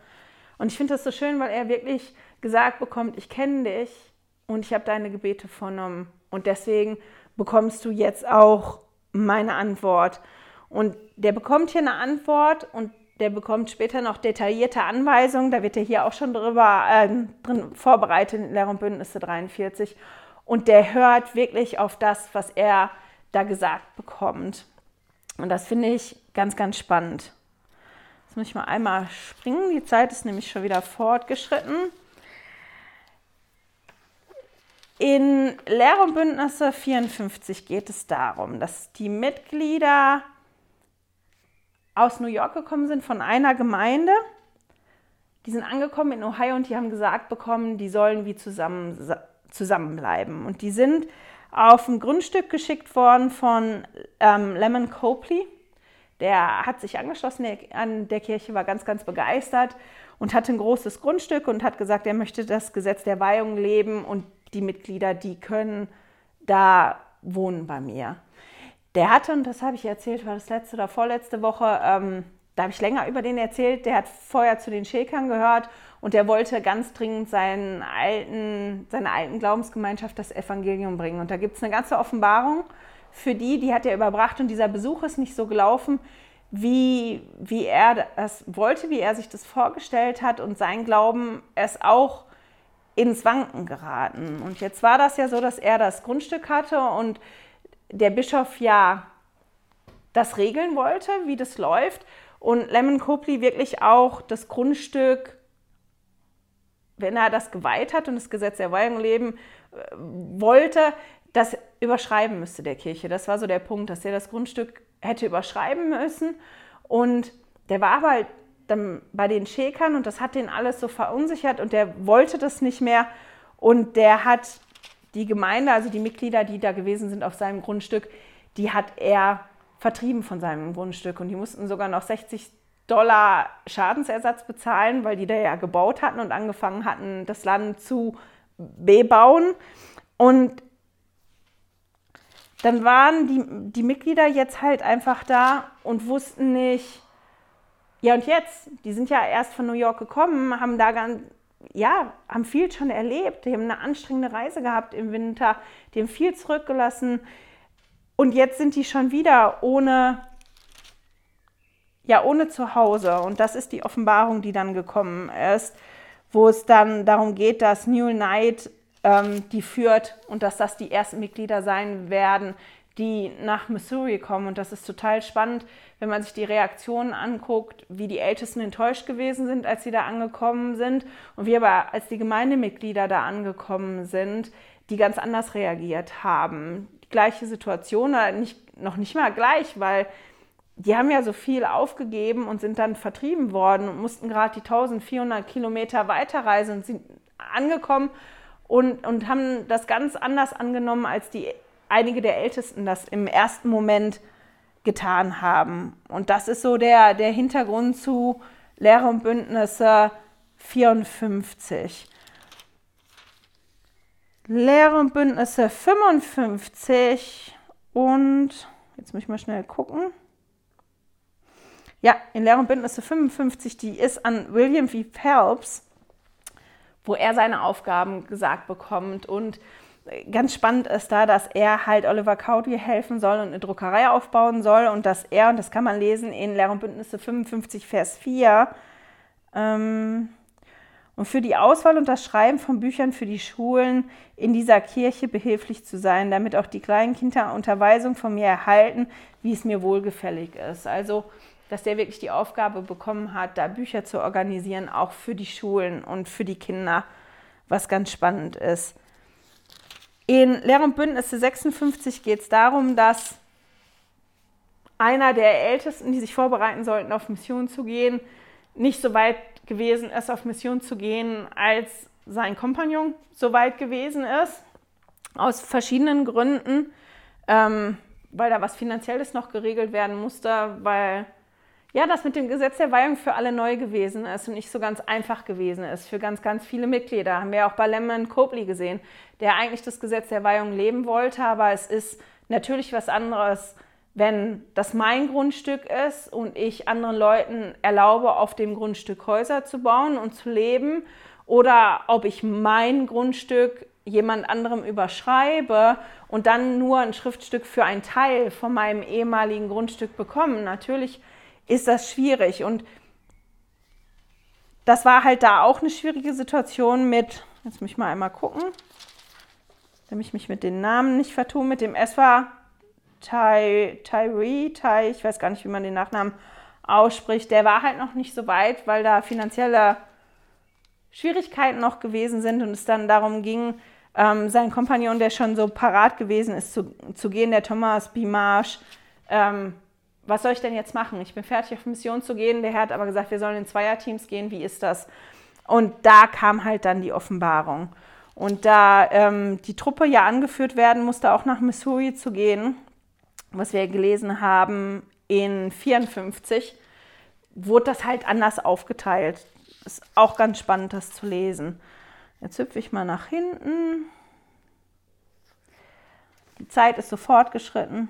Und ich finde das so schön, weil er wirklich gesagt bekommt, ich kenne dich und ich habe deine Gebete vernommen. Und deswegen bekommst du jetzt auch meine Antwort. Und der bekommt hier eine Antwort und der bekommt später noch detaillierte Anweisungen. Da wird er hier auch schon drüber äh, drin vorbereitet in Lehr und Bündnisse 43. Und der hört wirklich auf das, was er da gesagt bekommt. Und das finde ich ganz, ganz spannend. Jetzt muss ich mal einmal springen. Die Zeit ist nämlich schon wieder fortgeschritten. In Lehr und Bündnisse 54 geht es darum, dass die Mitglieder aus New York gekommen sind von einer Gemeinde. Die sind angekommen in Ohio und die haben gesagt bekommen, die sollen wie zusammen, zusammenbleiben. Und die sind auf ein Grundstück geschickt worden von ähm, Lemon Copley. Der hat sich angeschlossen an der Kirche, war ganz, ganz begeistert und hatte ein großes Grundstück und hat gesagt, er möchte das Gesetz der Weihung leben und die Mitglieder, die können da wohnen bei mir. Der hatte, und das habe ich erzählt, war das letzte oder vorletzte Woche, ähm, da habe ich länger über den erzählt, der hat vorher zu den Schäkern gehört und der wollte ganz dringend seinen alten, seiner alten Glaubensgemeinschaft das Evangelium bringen. Und da gibt es eine ganze Offenbarung für die, die hat er überbracht und dieser Besuch ist nicht so gelaufen, wie, wie er das wollte, wie er sich das vorgestellt hat und sein Glauben es auch ins Wanken geraten. Und jetzt war das ja so, dass er das Grundstück hatte und der Bischof ja das regeln wollte, wie das läuft. Und Lemon Copley wirklich auch das Grundstück, wenn er das geweiht hat und das Gesetz der Weihung leben äh, wollte, das überschreiben müsste der Kirche. Das war so der Punkt, dass er das Grundstück hätte überschreiben müssen. Und der war aber halt dann bei den Schäkern und das hat den alles so verunsichert und der wollte das nicht mehr und der hat die Gemeinde, also die Mitglieder, die da gewesen sind auf seinem Grundstück, die hat er vertrieben von seinem Grundstück und die mussten sogar noch 60 Dollar Schadensersatz bezahlen, weil die da ja gebaut hatten und angefangen hatten, das Land zu bebauen. Und dann waren die, die Mitglieder jetzt halt einfach da und wussten nicht, ja, und jetzt? Die sind ja erst von New York gekommen, haben da ganz, ja, haben viel schon erlebt, die haben eine anstrengende Reise gehabt im Winter, die haben viel zurückgelassen. Und jetzt sind die schon wieder ohne, ja, ohne Zuhause. Und das ist die Offenbarung, die dann gekommen ist, wo es dann darum geht, dass New Night ähm, die führt und dass das die ersten Mitglieder sein werden, die nach Missouri kommen. Und das ist total spannend, wenn man sich die Reaktionen anguckt, wie die Ältesten enttäuscht gewesen sind, als sie da angekommen sind und wie aber, als die Gemeindemitglieder da angekommen sind, die ganz anders reagiert haben. Die gleiche Situation, nicht, noch nicht mal gleich, weil die haben ja so viel aufgegeben und sind dann vertrieben worden und mussten gerade die 1400 Kilometer weiterreisen und sind angekommen und, und haben das ganz anders angenommen, als die einige der Ältesten das im ersten Moment getan haben. Und das ist so der, der Hintergrund zu Lehre und Bündnisse 54. Lehre und Bündnisse 55 und jetzt muss ich mal schnell gucken. Ja, in Lehre und Bündnisse 55, die ist an William V. Phelps, wo er seine Aufgaben gesagt bekommt und ganz spannend ist da, dass er halt Oliver Cowdery helfen soll und eine Druckerei aufbauen soll und dass er, und das kann man lesen in Lehr und Bündnisse 55, Vers 4, ähm, und für die Auswahl und das Schreiben von Büchern für die Schulen in dieser Kirche behilflich zu sein, damit auch die kleinen Kinder Unterweisung von mir erhalten, wie es mir wohlgefällig ist. Also, dass der wirklich die Aufgabe bekommen hat, da Bücher zu organisieren, auch für die Schulen und für die Kinder, was ganz spannend ist. In Lehr und Bündnisse 56 geht es darum, dass einer der Ältesten, die sich vorbereiten sollten, auf Mission zu gehen, nicht so weit gewesen ist, auf Mission zu gehen, als sein Kompagnon so weit gewesen ist. Aus verschiedenen Gründen, ähm, weil da was Finanzielles noch geregelt werden musste, weil ja, das mit dem Gesetz der Weihung für alle neu gewesen ist und nicht so ganz einfach gewesen ist für ganz, ganz viele Mitglieder. Haben wir auch bei Lemon Copley gesehen, der eigentlich das Gesetz der Weihung leben wollte, aber es ist natürlich was anderes, wenn das mein Grundstück ist und ich anderen Leuten erlaube, auf dem Grundstück Häuser zu bauen und zu leben oder ob ich mein Grundstück jemand anderem überschreibe und dann nur ein Schriftstück für einen Teil von meinem ehemaligen Grundstück bekomme. Natürlich ist das schwierig. Und das war halt da auch eine schwierige Situation mit, jetzt muss ich mal einmal gucken, damit ich mich mit den Namen nicht vertue, mit dem Eswa Ty, Tyree, Ty, ich weiß gar nicht, wie man den Nachnamen ausspricht, der war halt noch nicht so weit, weil da finanzielle Schwierigkeiten noch gewesen sind und es dann darum ging, ähm, sein Kompagnon, der schon so parat gewesen ist, zu, zu gehen, der Thomas B. Marsh, ähm, was soll ich denn jetzt machen? Ich bin fertig auf Mission zu gehen. Der Herr hat aber gesagt, wir sollen in Zweierteams gehen. Wie ist das? Und da kam halt dann die Offenbarung. Und da ähm, die Truppe ja angeführt werden musste, auch nach Missouri zu gehen, was wir gelesen haben in 54, wurde das halt anders aufgeteilt. Ist auch ganz spannend, das zu lesen. Jetzt hüpfe ich mal nach hinten. Die Zeit ist so fortgeschritten.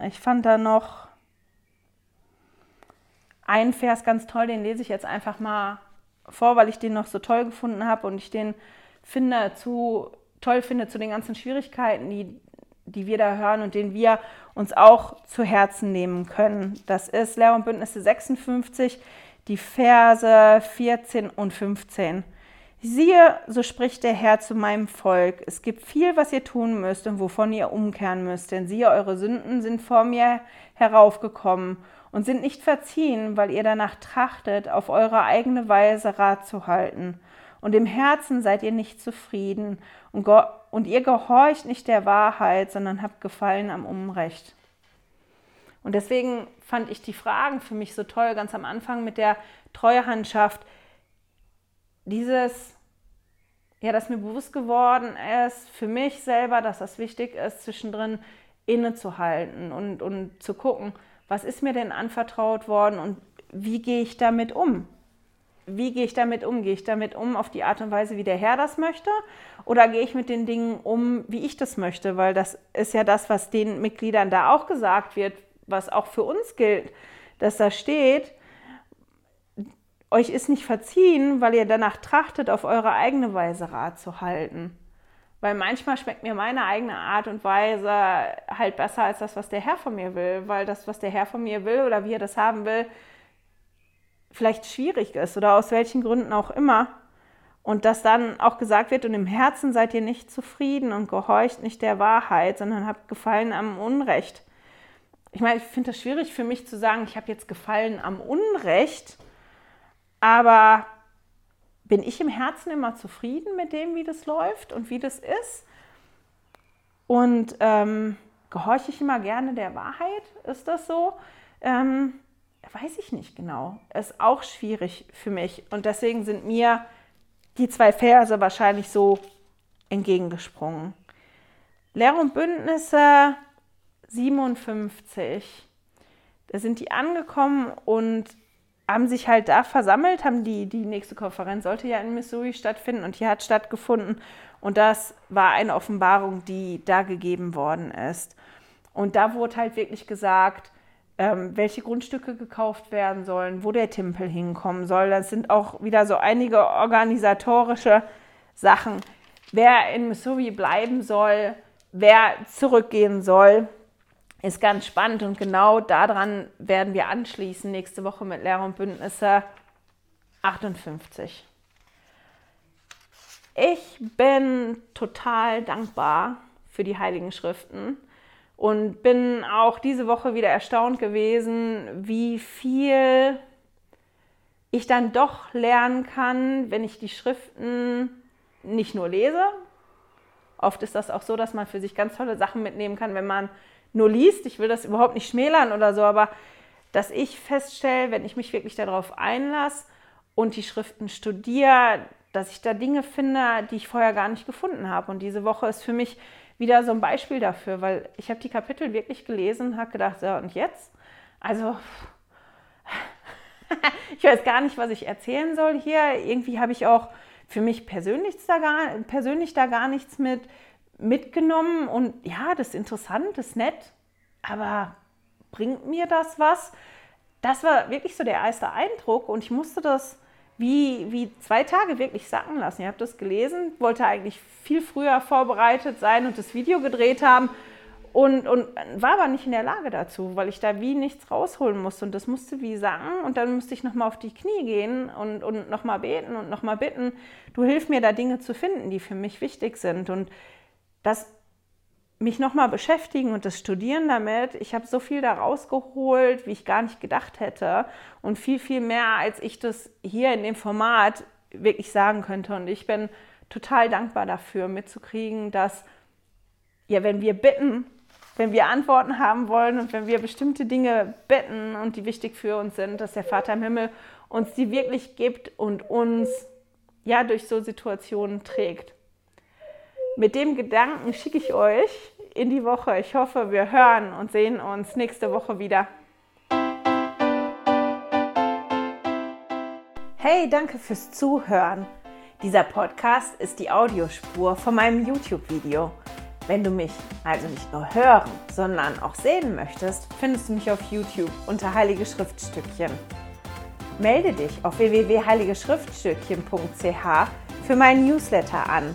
Ich fand da noch einen Vers ganz toll, den lese ich jetzt einfach mal vor, weil ich den noch so toll gefunden habe und ich den finde zu toll finde zu den ganzen Schwierigkeiten, die, die wir da hören und den wir uns auch zu Herzen nehmen können. Das ist Lehr und Bündnisse 56, die Verse 14 und 15. Siehe, so spricht der Herr zu meinem Volk, es gibt viel, was ihr tun müsst und wovon ihr umkehren müsst, denn siehe, eure Sünden sind vor mir heraufgekommen und sind nicht verziehen, weil ihr danach trachtet, auf eure eigene Weise Rat zu halten. Und im Herzen seid ihr nicht zufrieden und, und ihr gehorcht nicht der Wahrheit, sondern habt Gefallen am Unrecht. Und deswegen fand ich die Fragen für mich so toll, ganz am Anfang mit der Treuhandschaft. Dieses, ja, dass mir bewusst geworden ist, für mich selber, dass das wichtig ist, zwischendrin innezuhalten und, und zu gucken, was ist mir denn anvertraut worden und wie gehe ich damit um? Wie gehe ich damit um? Gehe ich damit um auf die Art und Weise, wie der Herr das möchte? Oder gehe ich mit den Dingen um, wie ich das möchte? Weil das ist ja das, was den Mitgliedern da auch gesagt wird, was auch für uns gilt, dass da steht, euch ist nicht verziehen, weil ihr danach trachtet, auf eure eigene Weise Rat zu halten. Weil manchmal schmeckt mir meine eigene Art und Weise halt besser als das, was der Herr von mir will. Weil das, was der Herr von mir will oder wie er das haben will, vielleicht schwierig ist oder aus welchen Gründen auch immer. Und dass dann auch gesagt wird, und im Herzen seid ihr nicht zufrieden und gehorcht nicht der Wahrheit, sondern habt Gefallen am Unrecht. Ich meine, ich finde das schwierig für mich zu sagen, ich habe jetzt Gefallen am Unrecht, aber bin ich im Herzen immer zufrieden mit dem, wie das läuft und wie das ist? Und ähm, gehorche ich immer gerne der Wahrheit? Ist das so? Ähm, weiß ich nicht genau. Ist auch schwierig für mich. Und deswegen sind mir die zwei Verse wahrscheinlich so entgegengesprungen. Lehr und Bündnisse 57. Da sind die angekommen und haben sich halt da versammelt, haben die, die nächste Konferenz sollte ja in Missouri stattfinden und die hat stattgefunden. Und das war eine Offenbarung, die da gegeben worden ist. Und da wurde halt wirklich gesagt, ähm, welche Grundstücke gekauft werden sollen, wo der Tempel hinkommen soll. Das sind auch wieder so einige organisatorische Sachen. Wer in Missouri bleiben soll, wer zurückgehen soll, ist ganz spannend und genau daran werden wir anschließen nächste Woche mit Lehrer und Bündnisse 58. Ich bin total dankbar für die Heiligen Schriften und bin auch diese Woche wieder erstaunt gewesen, wie viel ich dann doch lernen kann, wenn ich die Schriften nicht nur lese. Oft ist das auch so, dass man für sich ganz tolle Sachen mitnehmen kann, wenn man nur liest. Ich will das überhaupt nicht schmälern oder so, aber dass ich feststelle, wenn ich mich wirklich darauf einlasse und die Schriften studiere, dass ich da Dinge finde, die ich vorher gar nicht gefunden habe. Und diese Woche ist für mich wieder so ein Beispiel dafür, weil ich habe die Kapitel wirklich gelesen habe gedacht, so und jetzt? Also (laughs) ich weiß gar nicht, was ich erzählen soll hier. Irgendwie habe ich auch für mich persönlich da gar, persönlich da gar nichts mit mitgenommen und ja, das ist interessant, das ist nett, aber bringt mir das was? Das war wirklich so der erste Eindruck und ich musste das wie, wie zwei Tage wirklich sacken lassen. Ihr habt das gelesen, wollte eigentlich viel früher vorbereitet sein und das Video gedreht haben und, und war aber nicht in der Lage dazu, weil ich da wie nichts rausholen musste und das musste wie sagen und dann musste ich nochmal auf die Knie gehen und, und nochmal beten und nochmal bitten, du hilf mir da Dinge zu finden, die für mich wichtig sind und das mich nochmal beschäftigen und das Studieren damit, ich habe so viel da rausgeholt, wie ich gar nicht gedacht hätte und viel, viel mehr, als ich das hier in dem Format wirklich sagen könnte. Und ich bin total dankbar dafür, mitzukriegen, dass, ja, wenn wir bitten, wenn wir Antworten haben wollen und wenn wir bestimmte Dinge bitten und die wichtig für uns sind, dass der Vater im Himmel uns die wirklich gibt und uns ja durch so Situationen trägt mit dem Gedanken schicke ich euch in die Woche. Ich hoffe, wir hören und sehen uns nächste Woche wieder. Hey, danke fürs Zuhören. Dieser Podcast ist die Audiospur von meinem YouTube-Video. Wenn du mich also nicht nur hören, sondern auch sehen möchtest, findest du mich auf YouTube unter Heilige Schriftstückchen. Melde dich auf www.heiligeschriftstückchen.ch für meinen Newsletter an